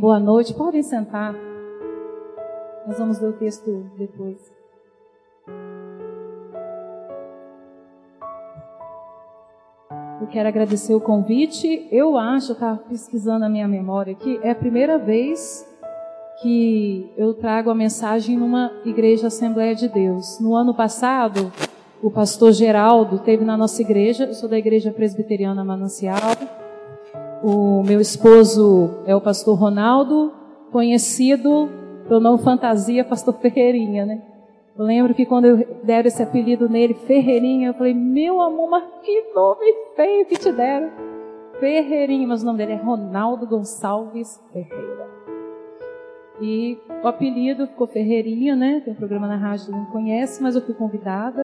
Boa noite, podem sentar. Nós vamos ler o texto depois. Eu quero agradecer o convite. Eu acho, estava pesquisando a minha memória aqui, é a primeira vez que eu trago a mensagem numa igreja Assembleia de Deus. No ano passado, o pastor Geraldo teve na nossa igreja, eu sou da igreja presbiteriana Manancial. O meu esposo é o pastor Ronaldo, conhecido pelo nome fantasia pastor Ferreirinha, né? Eu lembro que quando eu deram esse apelido nele, Ferreirinha, eu falei, meu amor, mas que nome feio que te deram. Ferreirinha, mas o nome dele é Ronaldo Gonçalves Ferreira. E o apelido ficou Ferreirinha, né? Tem um programa na rádio que não conhece, mas eu fui convidada.